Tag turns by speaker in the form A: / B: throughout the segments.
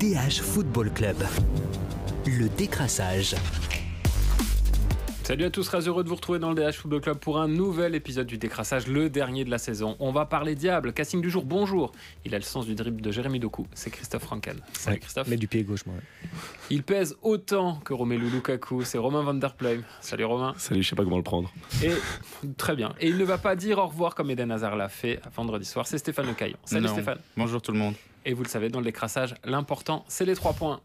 A: DH Football Club. Le décrassage.
B: Salut à tous, très heureux de vous retrouver dans le DH Football Club pour un nouvel épisode du décrassage, le dernier de la saison. On va parler diable, casting du jour, bonjour. Il a le sens du dribble de Jérémy Doku, c'est Christophe Franken. Salut Christophe.
C: Mais du pied gauche, moi.
B: Il pèse autant que Romelu Lukaku, c'est Romain Van Der Pleum. Salut Romain.
D: Salut, je sais pas comment le prendre.
B: Et très bien. Et il ne va pas dire au revoir comme Eden Hazard l'a fait vendredi soir, c'est Stéphane Le Caillon. Salut
E: Non.
B: Stéphane.
E: Bonjour tout le monde.
B: Et vous le savez, dans le décrassage, l'important, c'est les trois points.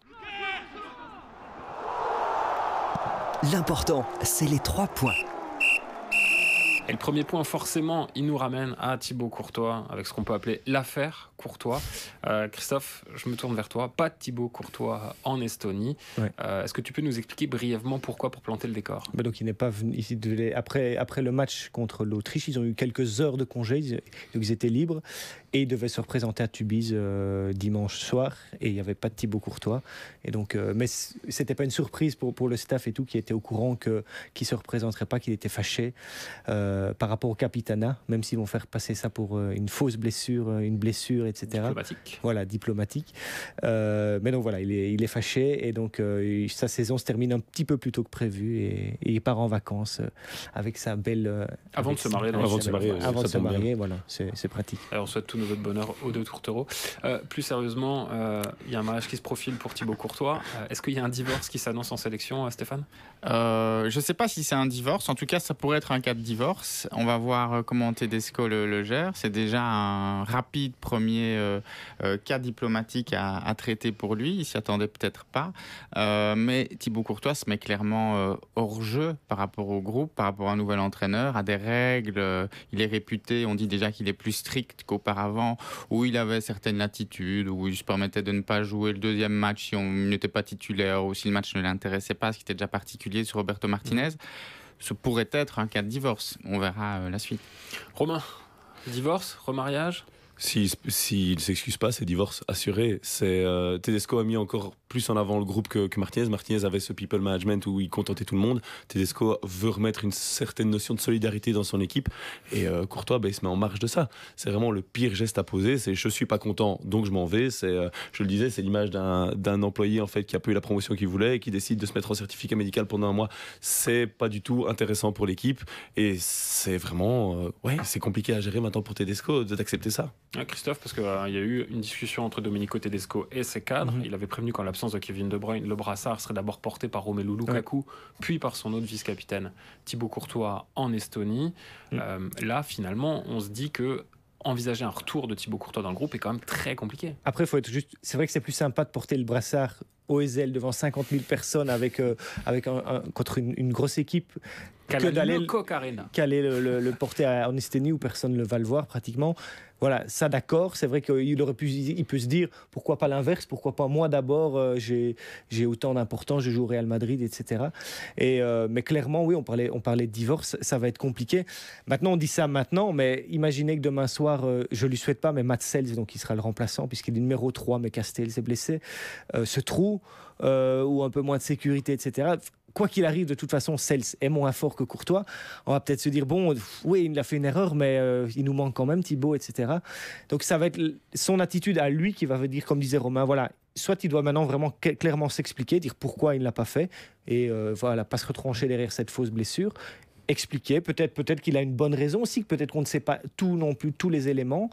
A: L'important, c'est les trois points.
B: Et le premier point, forcément, il nous ramène à Thibaut Courtois, avec ce qu'on peut appeler l'affaire Courtois. Euh, Christophe, je me tourne vers toi. Pas de Thibaut Courtois en Estonie.
C: Ouais.
B: Euh, Est-ce que tu peux nous expliquer brièvement pourquoi pour planter le décor?
C: Bah donc il n'est pas venu. il devait- après, après le match contre l'Autriche, ils ont eu quelques heures de congé, ils, donc ils étaient libres et ils devaient se représenter à Tubize euh, dimanche soir et il n'y avait pas de Thibaut Courtois. Et donc, euh, mais c'était pas une surprise pour, pour le staff et tout qui était au courant que qu'il se représenterait pas, qu'il était fâché euh, par rapport au capitana, même s'ils vont faire passer ça pour euh, une fausse blessure, une blessure, etc.
B: diplomatique
C: Voilà, diplomatique. Euh, mais donc voilà, il est, il est fâché et donc euh, sa saison se termine un petit peu plus tôt que prévu et, et il part en vacances avec sa belle.
B: Avant de se marier,
D: Avant de se marier,
C: Avant de se marier, voilà, c'est pratique.
B: Alors, on souhaite nos de bonheur aux deux tourtereaux. Euh, plus sérieusement, euh, il y a un mariage qui se profile pour Thibaut Courtois. Euh, Est-ce qu'il y a un divorce qui s'annonce en sélection, euh, Stéphane?
E: Euh, je sais pas si c'est un divorce. En tout cas, ça pourrait être un cas de divorce. On va voir euh, comment Tedesco le, gère. C'est déjà un rapide premier euh, euh, cas diplomatique à, à traiter pour lui. Il s'y attendait peut-être pas. Euh, mais Thibaut Courtois se met clairement euh, hors jeu par rapport au groupe, par rapport à un nouvel entraîneur, à des règles. Euh, Il est réputé, on dit déjà qu'il est plus strict qu'auparavant, où il avait certaines latitudes, où il se permettait de ne pas jouer le deuxième match si on n'était pas titulaire ou si le match ne l'intéressait pas, ce qui était déjà particulier sur Roberto Martinez. Ce pourrait être un cas de divorce. On verra euh, la suite.
B: Romain, divorce, remariage?
D: S'il si, ne s'excuse pas, c'est divorce assuré. Euh, Tedesco a mis encore plus en avant le groupe que, Martinez. Martinez avait ce people management où il contentait tout le monde. Tedesco veut remettre une certaine notion de solidarité dans son équipe. Et euh, Courtois, ben, il se met en marge de ça. C'est vraiment le pire geste à poser. C'est je suis pas content, donc je m'en vais. Euh, je le disais, c'est l'image d'un employé en fait qui a pas eu la promotion qu'il voulait et qui décide de se mettre en certificat médical pendant un mois. C'est pas du tout intéressant pour l'équipe. Et c'est vraiment, ouais, c'est compliqué à gérer maintenant pour Tedesco de- d'accepter ça.
B: Ah, Christophe, parce qu'il y a eu une discussion entre Domenico Tedesco et ses cadres.
C: Mhm.
B: Il avait prévenu qu'en l'absence de Kevin De Bruyne, le brassard serait d'abord porté par Romelu Lukaku, puis par son autre vice-capitaine, Thibaut Courtois, en Estonie.
C: Mhm.
B: Euh, là, finalement, on se dit que envisager un retour de Thibaut Courtois dans le groupe est quand même très compliqué.
C: Après, faut être juste. C'est vrai que c'est plus sympa de porter le brassard au Ezel devant 50 000 personnes avec, euh, avec un, un- contre une, une grosse équipe que d'aller
B: Le
C: porter à- en Estonie où personne ne va le voir pratiquement. Voilà, ça d'accord. C'est vrai qu'il aurait pu, il peut se dire pourquoi pas l'inverse, pourquoi pas moi d'abord. euh, j'ai autant d'importance, je joue au Real Madrid, etc. Et euh, mais clairement, oui, on parlait, on parlait de divorce, ça va être compliqué. Maintenant, on dit ça maintenant, mais imaginez que demain soir, euh, je lui souhaite pas, mais Matt Sells, donc il sera le remplaçant puisqu'il est numéro 3, mais Castells est blessé, euh, ce trou ou un peu moins de sécurité, etc. Quoi qu'il arrive, de toute façon, Sells est moins fort que Courtois on va peut-être se dire bon, oui, il a fait une erreur, mais euh, il nous manque quand même Thibaut, etc. Donc ça va être son attitude à lui qui va dire, comme disait Romain, voilà, soit il doit maintenant vraiment cl- clairement s'expliquer, dire pourquoi il ne l'a pas fait, et euh, voilà, pas se retrancher derrière cette fausse blessure. Expliquer, peut-être peut-être qu'il a une bonne raison aussi, que peut-être qu'on ne sait pas tout non plus, tous les éléments,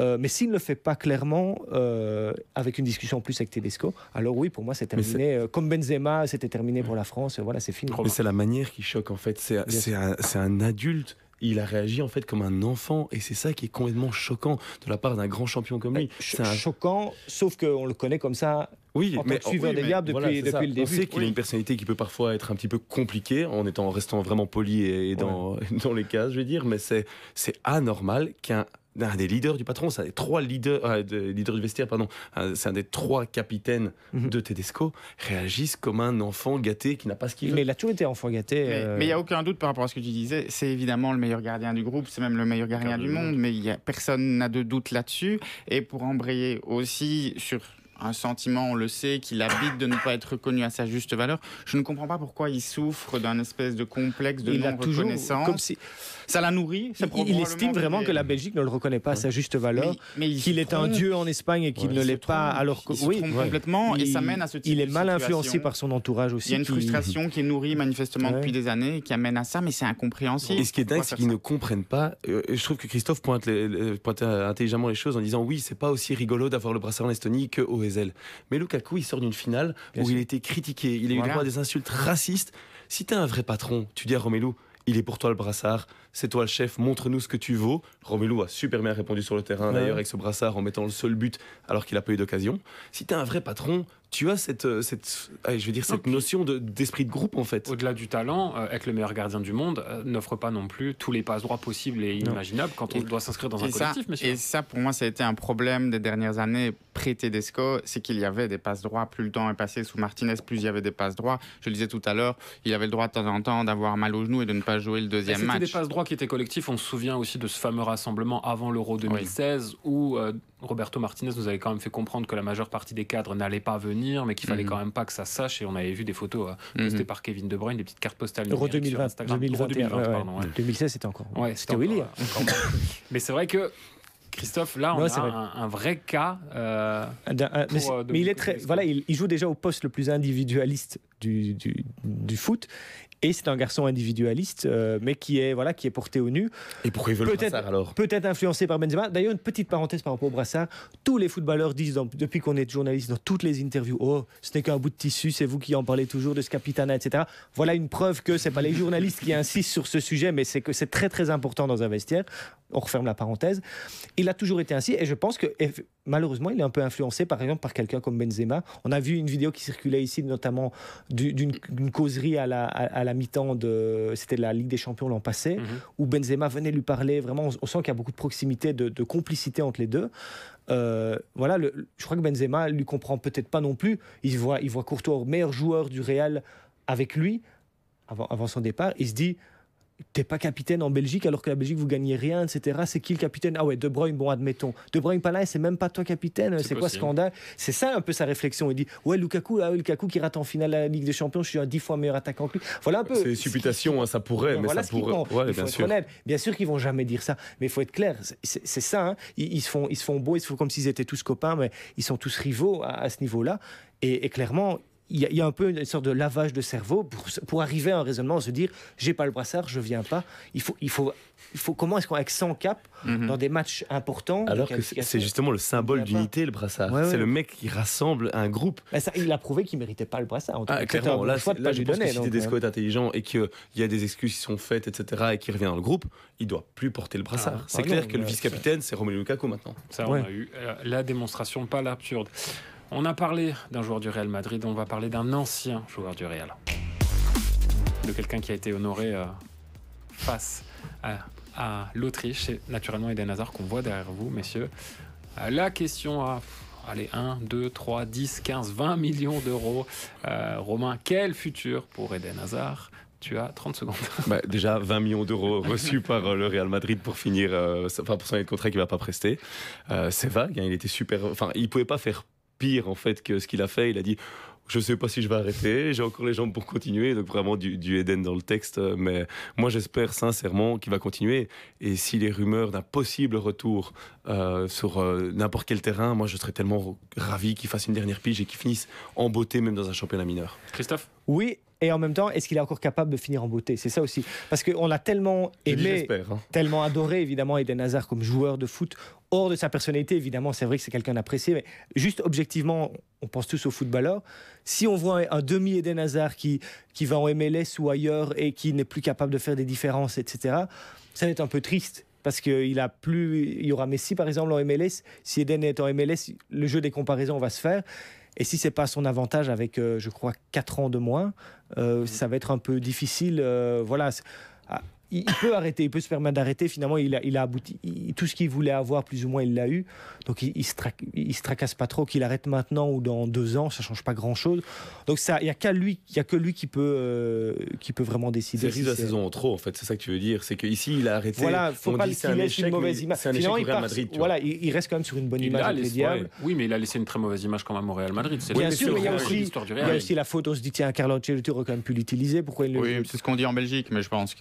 C: Euh, mais s'il ne le fait pas clairement, euh, avec une discussion en plus avec Tedesco, alors oui, pour moi c'est terminé. Euh, Comme Benzema, c'était terminé pour la France, voilà, c'est fini.
D: Mais c'est la manière qui choque en fait. Un, c'est un adulte. Il a réagi en fait comme un enfant et c'est ça qui est complètement choquant de la part d'un grand champion comme lui.
C: Euh, Ch-
D: C'est un-
C: choquant, sauf qu'on le connaît comme ça
D: Oui,
C: en tant que suiveur des Diables depuis- depuis le début.
D: On sait qu'il a
C: Oui.
D: une personnalité qui peut parfois être un petit peu compliquée en étant en restant vraiment poli et, et dans, dans les cases, je veux dire, mais c'est anormal qu'un un des leaders du patron, c'est un des trois leaders, euh, de- leaders du vestiaire, pardon, un- c'est un des trois capitaines
C: Mhm.
D: de Tedesco, réagisse comme un enfant gâté qui n'a pas ce qu'il veut.
C: Mais il a toujours été enfant gâté.
E: Mais
C: euh,
E: mais il n'y a aucun doute par rapport à ce que tu disais. C'est évidemment le meilleur gardien du groupe, c'est même le meilleur gardien du
B: du
E: monde, mais il y a, personne n'a de doute là-dessus. Et pour embrayer aussi sur un sentiment, on le sait, qu'il habite de ne pas être reconnu à sa juste valeur. Je ne comprends pas pourquoi il souffre d'un espèce de complexe de non-reconnaissance. Comme si ça la nourrit.
C: Il, il estime vraiment que la Belgique ne le reconnaît pas à sa juste valeur, qu'il est un dieu en Espagne et qu'il ne l'est pas, alors que
E: oui, complètement, et ça mène à ce type
C: Il est mal influencé par son entourage aussi.
E: Il y a une frustration qui est nourrie manifestement depuis des années et qui amène à ça, mais c'est incompréhensible.
D: Et ce qui est dingue, c'est qu'ils ne comprennent pas. Euh, je trouve que Christophe pointe, intelligemment les choses en disant oui, c'est pas aussi rigolo d'avoir le brassard en Estonie que au Ezel. Mais Lukaku, il sort d'une finale où il était critiqué, il a eu droit à des insultes racistes. Si t'es un vrai patron, tu dis à Romelu, il est pour toi le brassard, c'est toi le chef, montre-nous ce que tu vaux. Romelu a super bien répondu sur le terrain d'ailleurs avec ce brassard en mettant le seul but alors qu'il n'a pas eu d'occasion. Si tu es un vrai patron, tu as cette, euh, cette, je veux dire, cette notion d'esprit de, groupe en fait.
B: Au-delà du talent, euh, être le meilleur gardien du monde euh, n'offre pas non plus tous les passes droits possibles et inimaginables quand on doit s'inscrire dans un collectif.
E: et ça, pour moi, ça a été un problème des dernières années pré-Tedesco, c'est qu'il y avait des passes droits. Plus le temps est passé sous Martinez, plus il y avait des passes droits. Je le disais tout à l'heure, il avait le droit de temps en temps d'avoir mal au genou et de ne pas jouer le deuxième match.
B: C'était des passes droits qui étaient collectifs. On se souvient aussi de ce fameux rassemblement avant l'Euro 2016 où Roberto Martinez nous avait quand même fait comprendre que la majeure partie des cadres n'allait pas venir, mais qu'il fallait mhm. quand même pas que ça sache. Et on avait vu des photos euh, postées mhm. par Kevin De Bruyne, des petites cartes postales.
C: Euro 2020, 2021, pardon, 2016, c'était encore.
B: Ouais, c'était Willy. mais c'est vrai que Christophe, là, on a un, vrai cas. Euh,
C: euh, mais, il est très, voilà, il, joue déjà au poste le plus individualiste du, du, du foot. Et c'est un garçon individualiste, euh, mais qui est, voilà, qui est porté au nu.
D: Et pourquoi il veut le brassard alors?
C: Peut-être influencé par Benzema. D'ailleurs, une petite parenthèse par rapport au brassard. Tous les footballeurs disent, depuis qu'on est journaliste, dans toutes les interviews, oh, ce n'est qu'un bout de tissu, c'est vous qui en parlez toujours de ce capitana, etc. Voilà une preuve que c'est pas les journalistes qui insistent sur ce sujet, mais c'est que c'est très très important dans un vestiaire. On referme la parenthèse. Il a toujours été ainsi, et je pense que malheureusement, il est un peu influencé, par exemple, par quelqu'un comme Benzema. On a vu une vidéo qui circulait ici, notamment d'une causerie à la, à, la mi-temps de, c'était la Ligue des Champions l'an passé, mhm. où Benzema venait lui parler. Vraiment, on, sent qu'il y a beaucoup de proximité, de, complicité entre les deux. Euh, voilà, je crois que Benzema lui comprend peut-être pas non plus. Il voit, il voit Courtois, meilleur joueur du Real, avec lui avant, avant son départ. Il se dit t'es pas capitaine en Belgique alors que la Belgique vous gagnez rien, etc. C'est qui le capitaine? Ah ouais, De Bruyne, bon admettons. De Bruyne pas là, c'est même pas toi capitaine. C'est quoi scandale? C'est ça un peu sa réflexion. Il dit ouais Lukaku, ah, Lukaku qui rate en finale la Ligue des Champions, je suis un dix fois meilleur attaquant que lui. Voilà un peu.
D: C'est supputation, hein, ça pourrait, mais ça pourrait.
C: bien, sûr. bien sûr qu'ils vont jamais dire ça, mais il faut être clair. C'est ça. Hein. Ils, se font, ils se font beaux, ils se font comme s'ils étaient tous copains, mais ils sont tous rivaux à, ce niveau-là. Et, et clairement, il y, a un peu une sorte de lavage de cerveau pour, pour arriver à un raisonnement, se dire j'ai pas le brassard, je viens pas. Il faut, il faut, il faut comment est-ce qu'on avec 100 cap mhm. dans des matchs importants
D: Alors que c'est justement le symbole d'unité le brassard. c'est le mec qui rassemble un groupe.
C: ça, il a prouvé qu'il méritait pas le brassard.
D: Ah, clairement, là, là je pense que si Tedesco est intelligent et qu'il y a des excuses qui sont faites, etc., et qu'il revient dans le groupe, il doit plus porter le brassard. Ah, c'est clair que le vice-capitaine, c'est Romelu Lukaku maintenant.
B: Ça, on a eu euh, la démonstration, pas l'absurde. On a parlé d'un joueur du Real Madrid, on va parler d'un ancien joueur du Real. De quelqu'un qui a été honoré euh, face à, l'Autriche. C'est naturellement Eden Hazard qu'on voit derrière vous, messieurs. Euh, la question à allez, 1, 2, 3, 10, 15, 20 millions d'euros. Euh, Romain, quel futur pour Eden Hazard? Tu as 30 secondes.
D: Bah, déjà, 20 millions d'euros reçus par le Real Madrid pour finir, enfin pour son contrat qu'il ne va pas prester. c'est vague, hein, il était super. Enfin, il ne pouvait pas faire pire en fait que ce qu'il a fait. Il a dit je sais pas si je vais arrêter, j'ai encore les jambes pour continuer, donc vraiment du, du Eden dans le texte, mais moi j'espère sincèrement qu'il va continuer, et si les rumeurs d'un possible retour euh, sur euh, n'importe quel terrain, moi je serais tellement ravi qu'il fasse une dernière pige et qu'il finisse en beauté même dans un championnat mineur.
B: Christophe?
C: Oui, et en même temps, est-ce qu'il est encore capable de finir en beauté? C'est ça aussi. Parce qu'on l'a tellement aimé, hein. tellement adoré, évidemment, Eden Hazard comme joueur de foot. Hors de sa personnalité, évidemment, c'est vrai que c'est quelqu'un d'apprécié, mais juste objectivement, on pense tous aux footballeurs. Si on voit un demi Eden Hazard qui, qui va en MLS ou ailleurs et qui n'est plus capable de faire des différences, etc., ça va être un peu triste parce qu'il a plus, il y aura Messi par exemple en MLS. Si Eden est en MLS, le jeu des comparaisons va se faire. Et si c'est pas son avantage avec, euh, je crois, 4 ans de moins, euh, ça va être un peu difficile. Euh, voilà. Il, peut arrêter, il peut se permettre d'arrêter. Finalement, il a, il a abouti. tout ce qu'il voulait avoir, plus ou moins, il l'a eu. Donc, il, il, se se tracasse pas trop. Qu'il arrête maintenant ou dans deux ans, ça change pas grand-chose. Donc, il n'y a, qu'à lui, il y a que lui qui peut, euh, qui peut vraiment décider.
D: C'est risque de la saison en trop, en fait. C'est ça que tu veux dire. C'est qu'ici, il a arrêté.
C: Voilà, faut pas qu'il laisse une mauvaise image.
D: C'est un Real Madrid.
C: Voilà, il, reste quand même sur une bonne image avec les Diables.
B: Oui, mais il a laissé une très mauvaise image quand même au Real Madrid.
C: Bien sûr, mais il y a aussi, il y a aussi la faute. On se dit, tiens, Carlo Ancelotti aurait quand même pu l'utiliser. Pourquoi il
E: Oui, c'est ce qu'on dit en Belgique, mais je pense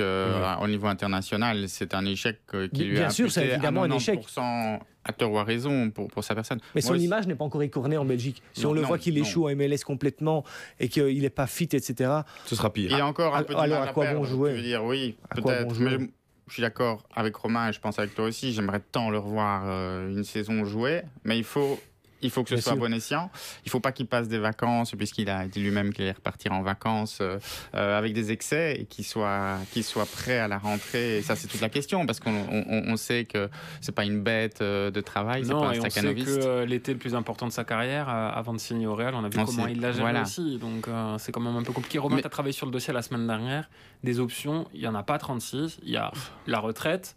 E: qu'au niveau international, c'est un échec euh, qui lui
C: Bien
E: a
C: sûr, c'est évidemment un échec.
E: à tort ou à raison pour, pour sa personne.
C: Mais son image n'est pas encore écornée en Belgique. Si on le voit qu'il échoue en MLS complètement et qu'il n'est pas fit, etc.
D: Ce sera pire.
E: Il a encore un peu de
C: Alors à, quoi bon jouer?
E: Je veux dire, oui, peut-être. je suis d'accord avec Romain et je pense avec toi aussi. J'aimerais tant le revoir euh, une saison jouer, mais il faut il faut que ce soit bon escient. Il ne faut pas qu'il passe des vacances, puisqu'il a dit lui-même qu'il allait repartir en vacances euh, euh, avec des excès et qu'il soit, qu'il soit prêt à la rentrée. Et ça, c'est toute la question, parce qu'on on, sait que c'est pas une bête euh, de travail, c'est pas un
B: et on sait que l'été le plus important de sa carrière, avant de signer au Real, on a vu comment il l'a géré aussi. Donc c'est quand même un peu compliqué. Romain, tu as travaillé sur le dossier la semaine dernière. Des options, il n'y en a pas 36. Il y a la retraite,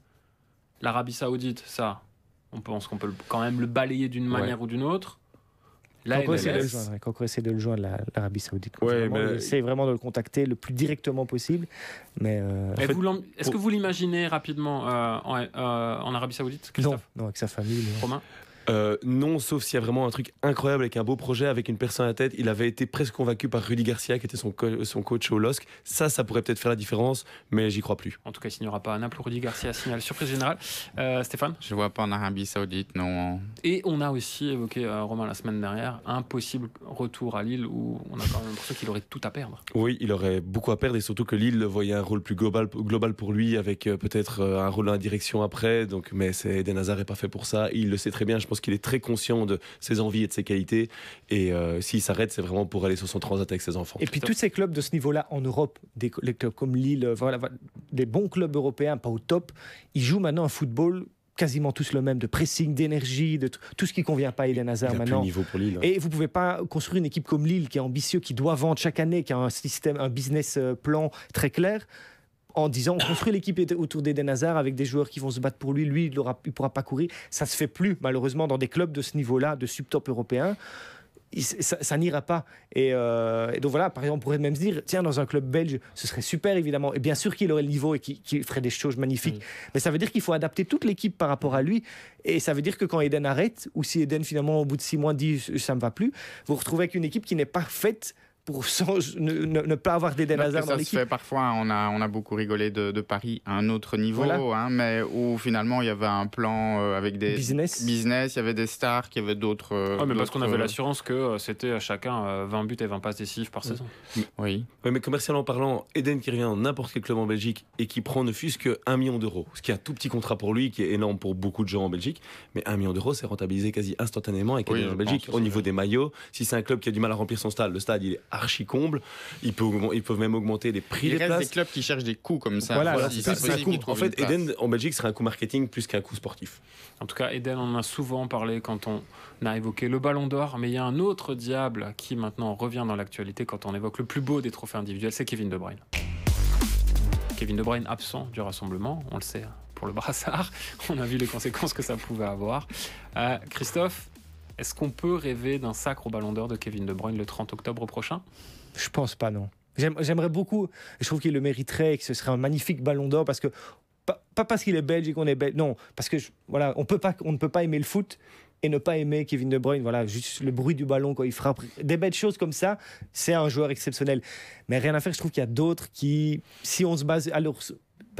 B: l'Arabie Saoudite, ça, on pense qu'on peut quand même le balayer d'une manière ou d'une autre.
C: Là, Quand on essaie de le joindre, l'Arabie Saoudite. Ouais, mais... essaie vraiment de le contacter le plus directement possible. Mais
B: euh, Est-ce que vous l'imaginez rapidement euh, en, euh, en, Arabie Saoudite
C: non, non, avec sa famille.
B: Romain?
D: Euh, non, sauf s'il y a vraiment un truc incroyable avec un beau projet, avec une personne à la tête. Il avait été presque convaincu par Rudy Garcia, qui était son, son coach au LOSC. Ça, ça pourrait peut-être faire la différence, mais j'y crois plus.
B: En tout cas, s'il n'y aura pas un Naples, Rudy Garcia signale surprise générale. Euh, Stéphane?
E: Je vois pas en Arabie Saoudite, non.
B: Et on a aussi évoqué, euh, Romain, la semaine dernière, un possible retour à Lille où on a quand même l'impression qu'il aurait tout à perdre.
D: Oui, il aurait beaucoup à perdre et surtout que Lille voyait un rôle plus global, global pour lui, avec peut-être un rôle dans la direction après. Donc, mais Eden Hazard n'est pas fait pour ça. Il le sait très bien. Je pense qu'il est très conscient de ses envies et de ses qualités. Et euh, s'il s'arrête, c'est vraiment pour aller sur son transat avec ses enfants.
C: Et puis tous ces clubs de ce niveau-là en Europe, des les clubs comme Lille, euh, voilà, des bons clubs européens, pas au top, ils jouent maintenant un football quasiment tous le même, de pressing, d'énergie, de tout ce qui convient pas à Eden Hazard maintenant.
D: niveau pour Lille, hein.
C: Et vous pouvez pas construire une équipe comme Lille qui est ambitieux, qui doit vendre chaque année, qui a un système, un business euh, plan très clair en disant on construit l'équipe autour d'Eden Hazard avec des joueurs qui vont se battre pour lui, lui il ne pourra pas courir. Ça se fait plus malheureusement dans des clubs de ce niveau-là, de subtop européen. Ça, n'ira pas. Euh, et, donc voilà, par exemple, on pourrait même se dire, tiens, dans un club belge, ce serait super évidemment. Et bien sûr qu'il aurait le niveau et qu'il ferait des choses magnifiques. Mais ça veut dire qu'il faut adapter toute l'équipe par rapport à lui. Et ça veut dire que quand Eden arrête, ou si Eden finalement au bout de six mois dit ça me va plus, vous vous retrouvez avec une équipe qui n'est pas faite pour ne, pas avoir d'Eden Hazard dans l'équipe.
E: Parfois, on a, on a beaucoup rigolé de, Paris à un autre niveau, hein, mais où finalement il y avait un plan euh, avec des
C: business.
E: business, il y avait des stars, il y avait d'autres.
B: Euh, mais parce qu'on avait l'assurance que euh, c'était chacun 20 buts et 20 passes décisives par saison.
E: Oui.
D: oui. Mais commercialement parlant, Eden qui revient dans n'importe quel club en Belgique et qui prend ne fût-ce que 1 million d'euros, ce qui est un tout petit contrat pour lui, qui est énorme pour beaucoup de gens en Belgique, mais 1 million d'euros, c'est rentabilisé quasi instantanément avec Eden en Belgique. Au niveau des maillots, si c'est un club qui a du mal à remplir son stade, le stade il est archi comble. Ils peuvent, ils peuvent même augmenter les prix
E: il
D: des
E: reste des clubs qui cherchent des coûts comme ça.
D: Voilà, en fait, Eden en Belgique serait un coût marketing plus qu'un coût sportif.
B: En tout cas, Eden, on en a souvent parlé quand on a évoqué le Ballon d'Or, mais il y a un autre diable qui maintenant revient dans l'actualité quand on évoque le plus beau des trophées individuels, c'est Kevin De Bruyne. Kevin De Bruyne absent du rassemblement, on le sait pour le brassard. On a vu les conséquences que ça pouvait avoir. Euh, Christophe, est-ce qu'on peut rêver d'un sacre au Ballon d'Or de Kevin De Bruyne le 30 octobre prochain?
C: Je pense pas, non. J'aimerais beaucoup, je trouve qu'il le mériterait et que ce serait un magnifique Ballon d'Or parce que pas, parce qu'il est belge et qu'on est belge, non, parce que voilà, on ne peut pas aimer le foot et ne pas aimer Kevin De Bruyne. Voilà, juste le bruit du ballon quand il frappe, des belles choses comme ça, c'est un joueur exceptionnel. Mais rien à faire, je trouve qu'il y a d'autres qui, si on se base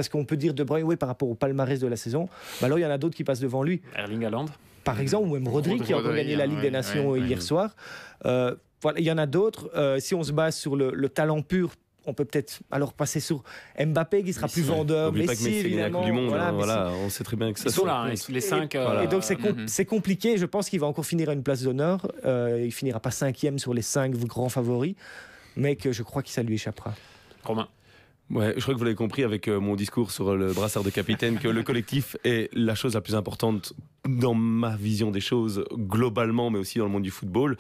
C: parce qu'on peut dire De Bruyne, oui, par rapport au palmarès de la saison, bah alors il y en a d'autres qui passent devant lui.
B: Erling Haaland
C: par exemple, ou même Rodri, qui a encore gagné la Ligue des Nations hier soir. Euh, voilà, il y en a d'autres. Euh, si on se base sur le, talent pur, on peut peut-être alors passer sur Mbappé qui sera plus vendeur, Messi, Messi évidemment.
D: Du monde, voilà, hein, voilà, on sait très bien que ça.
B: Ils sont là, hein, les cinq. Et,
C: et donc mhm. c'est compliqué. Je pense qu'il va encore finir à une place d'honneur. Euh, il finira pas cinquième sur les cinq grands favoris, mais que je crois que ça lui échappera.
B: Romain.
D: Ouais, je crois que vous l'avez compris avec euh, mon discours sur le brassard de capitaine que le collectif est la chose la plus importante dans ma vision des choses globalement, mais aussi dans le monde du football.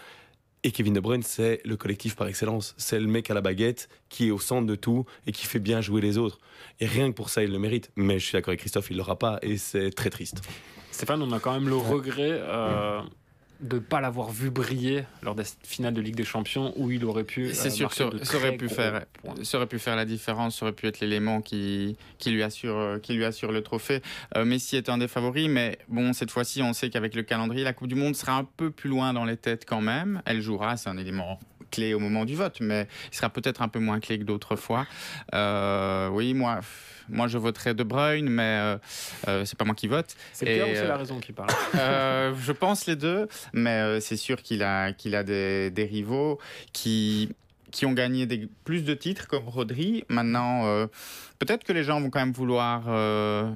D: Et Kevin De Bruyne, c'est le collectif par excellence. C'est le mec à la baguette qui est au centre de tout et qui fait bien jouer les autres. Et rien que pour ça, il le mérite. Mais je suis d'accord avec Christophe, il l'aura pas et c'est très triste.
B: Stéphane, on a quand même le regret euh, de ne pas l'avoir vu briller lors des finales de Ligue des Champions où il aurait pu.
E: C'est
B: euh,
E: sûr, ça, ça aurait pu faire,
B: points.
E: ça aurait pu faire la différence, ça aurait pu être l'élément qui, qui lui assure, euh, qui lui assure le trophée. Euh, Messi est un des favoris, mais bon, cette fois-ci, on sait qu'avec le calendrier, la Coupe du Monde sera un peu plus loin dans les têtes quand même. Elle jouera, c'est un élément clé au moment du vote, mais il sera peut-être un peu moins clé que d'autres fois. Euh, oui, moi, moi, je voterai De Bruyne, mais euh, euh, c'est pas moi qui vote.
B: C'est
E: Et,
B: ou c'est
E: euh,
B: la raison qui parle
E: Euh, je pense les deux, mais euh, c'est sûr qu'il a, qu'il a des, des rivaux qui, qui ont gagné des, plus de titres comme Rodri. Maintenant, euh, peut-être que les gens vont quand même vouloir euh,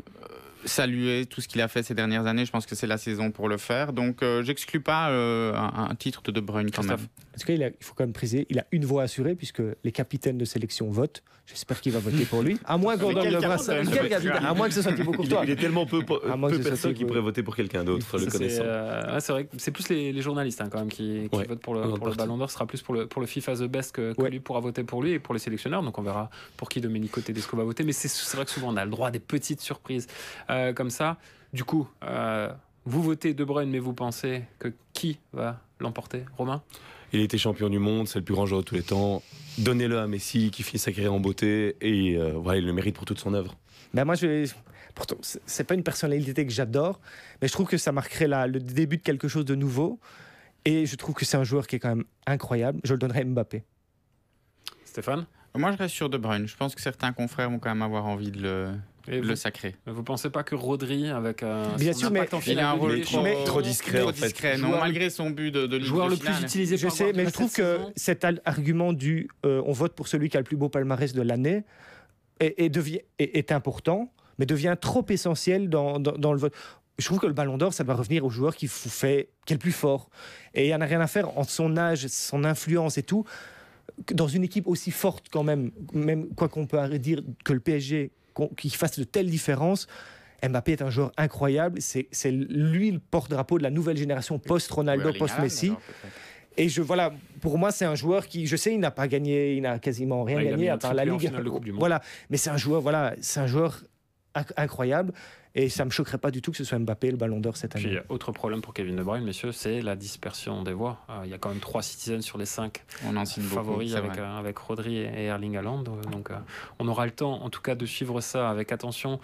E: saluer tout ce qu'il a fait ces dernières années. Je pense que c'est la saison pour le faire. Donc, euh, j'exclus pas euh, un, un titre de De Bruyne quand
B: Christophe.
E: même.
C: En tout cas, il, a- il faut quand même préciser, il a une voix assurée puisque les capitaines de sélection votent. J'espère qu'il va voter pour lui. À moins qu'on
E: Mais
C: donne
E: quel
C: le
E: capitaine
C: brassard. Quel capitaine À moins que ce soit Thibaut
D: Il,
C: Courtois.
D: il est tellement peu, peu
C: À moins que ce soit
D: personnes qui pourraient voter pour quelqu'un d'autre, le connaissant.
B: euh, ouais, c'est vrai que c'est plus les, les journalistes hein, quand même qui, qui
D: Ouais,
B: votent pour le, pour le. Ballon d'Or. Ce sera plus pour le, pour le FIFA The Best que, que
C: Ouais.
B: lui pourra voter pour lui et pour les sélectionneurs. Donc on verra pour qui Domenico Tedesco va voter. Mais c'est, c'est vrai que souvent on a le droit à des petites surprises euh, comme ça. Du coup, euh, vous votez De Bruyne, mais vous pensez que qui va l'emporter Romain?
D: Il a été champion du monde, c'est le plus grand joueur de tous les temps. Donnez-le à Messi qui finit sa carrière en beauté et euh, voilà, il le mérite pour toute son œuvre.
C: Ben moi, je vais- pourtant, c'est c'est pas une personnalité que j'adore, mais je trouve que ça marquerait la- le début de quelque chose de nouveau. Et je trouve que c'est un joueur qui est quand même incroyable. Je le donnerais à Mbappé.
B: Stéphane?
E: Moi, je reste sur De Bruyne. Je pense que certains confrères vont quand même avoir envie de le,
B: Et
E: le
B: vous,
E: sacrer.
B: vous pensez pas que Rodri, avec euh,
C: Bien
B: son
C: sûr,
B: impact
C: mais
B: en
E: Il
B: finale
E: a un rôle trop,
D: discret,
E: trop
D: en fait.
E: discret, non,
B: Joueur-
E: malgré son but de, de
B: joueur le plus utilisé
C: Je sais, mais je trouve que
B: saison.
C: cet argument du euh, on vote pour celui qui a le plus beau palmarès de l'année est, est devient- est- est important, mais devient trop essentiel dans, dans- dans le vote. Je trouve que le ballon d'or, ça doit revenir au joueur qui vous fait, qui est le plus fort. Et il n'y en a rien à faire entre son âge, son influence et tout. Dans une équipe aussi forte, quand même, même quoi qu'on peut dire que le PSG, qu'il fasse de telles différences, Mbappé est un joueur incroyable. C'est lui le porte-drapeau de la nouvelle génération post-Ronaldo, post-Messi. Et je, voilà, pour moi, c'est un joueur qui, je sais, il n'a pas gagné, il n'a quasiment rien
B: Ouais,
C: gagné à part la Ligue. Voilà, mais c'est un joueur, voilà, c'est un joueur inc- incroyable. Et ça me choquerait pas du tout que ce soit Mbappé le Ballon d'Or cette année.
B: Puis, autre problème pour Kevin De Bruyne, messieurs, c'est la dispersion des voix. Euh, il y a quand même trois citizens sur les cinq
E: On en signe beaucoup.
B: favoris
E: c'est
B: avec, euh, avec Rodri et Erling Haaland. Euh, Donc, euh, on aura le temps, en tout cas, de suivre ça avec attention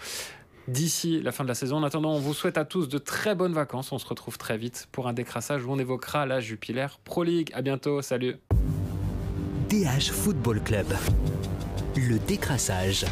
B: d'ici la fin de la saison. En attendant, on vous souhaite à tous de très bonnes vacances. On se retrouve très vite pour un décrassage où on évoquera la Jupiler Pro League. À bientôt. Salut.
A: DH Football Club. Le décrassage.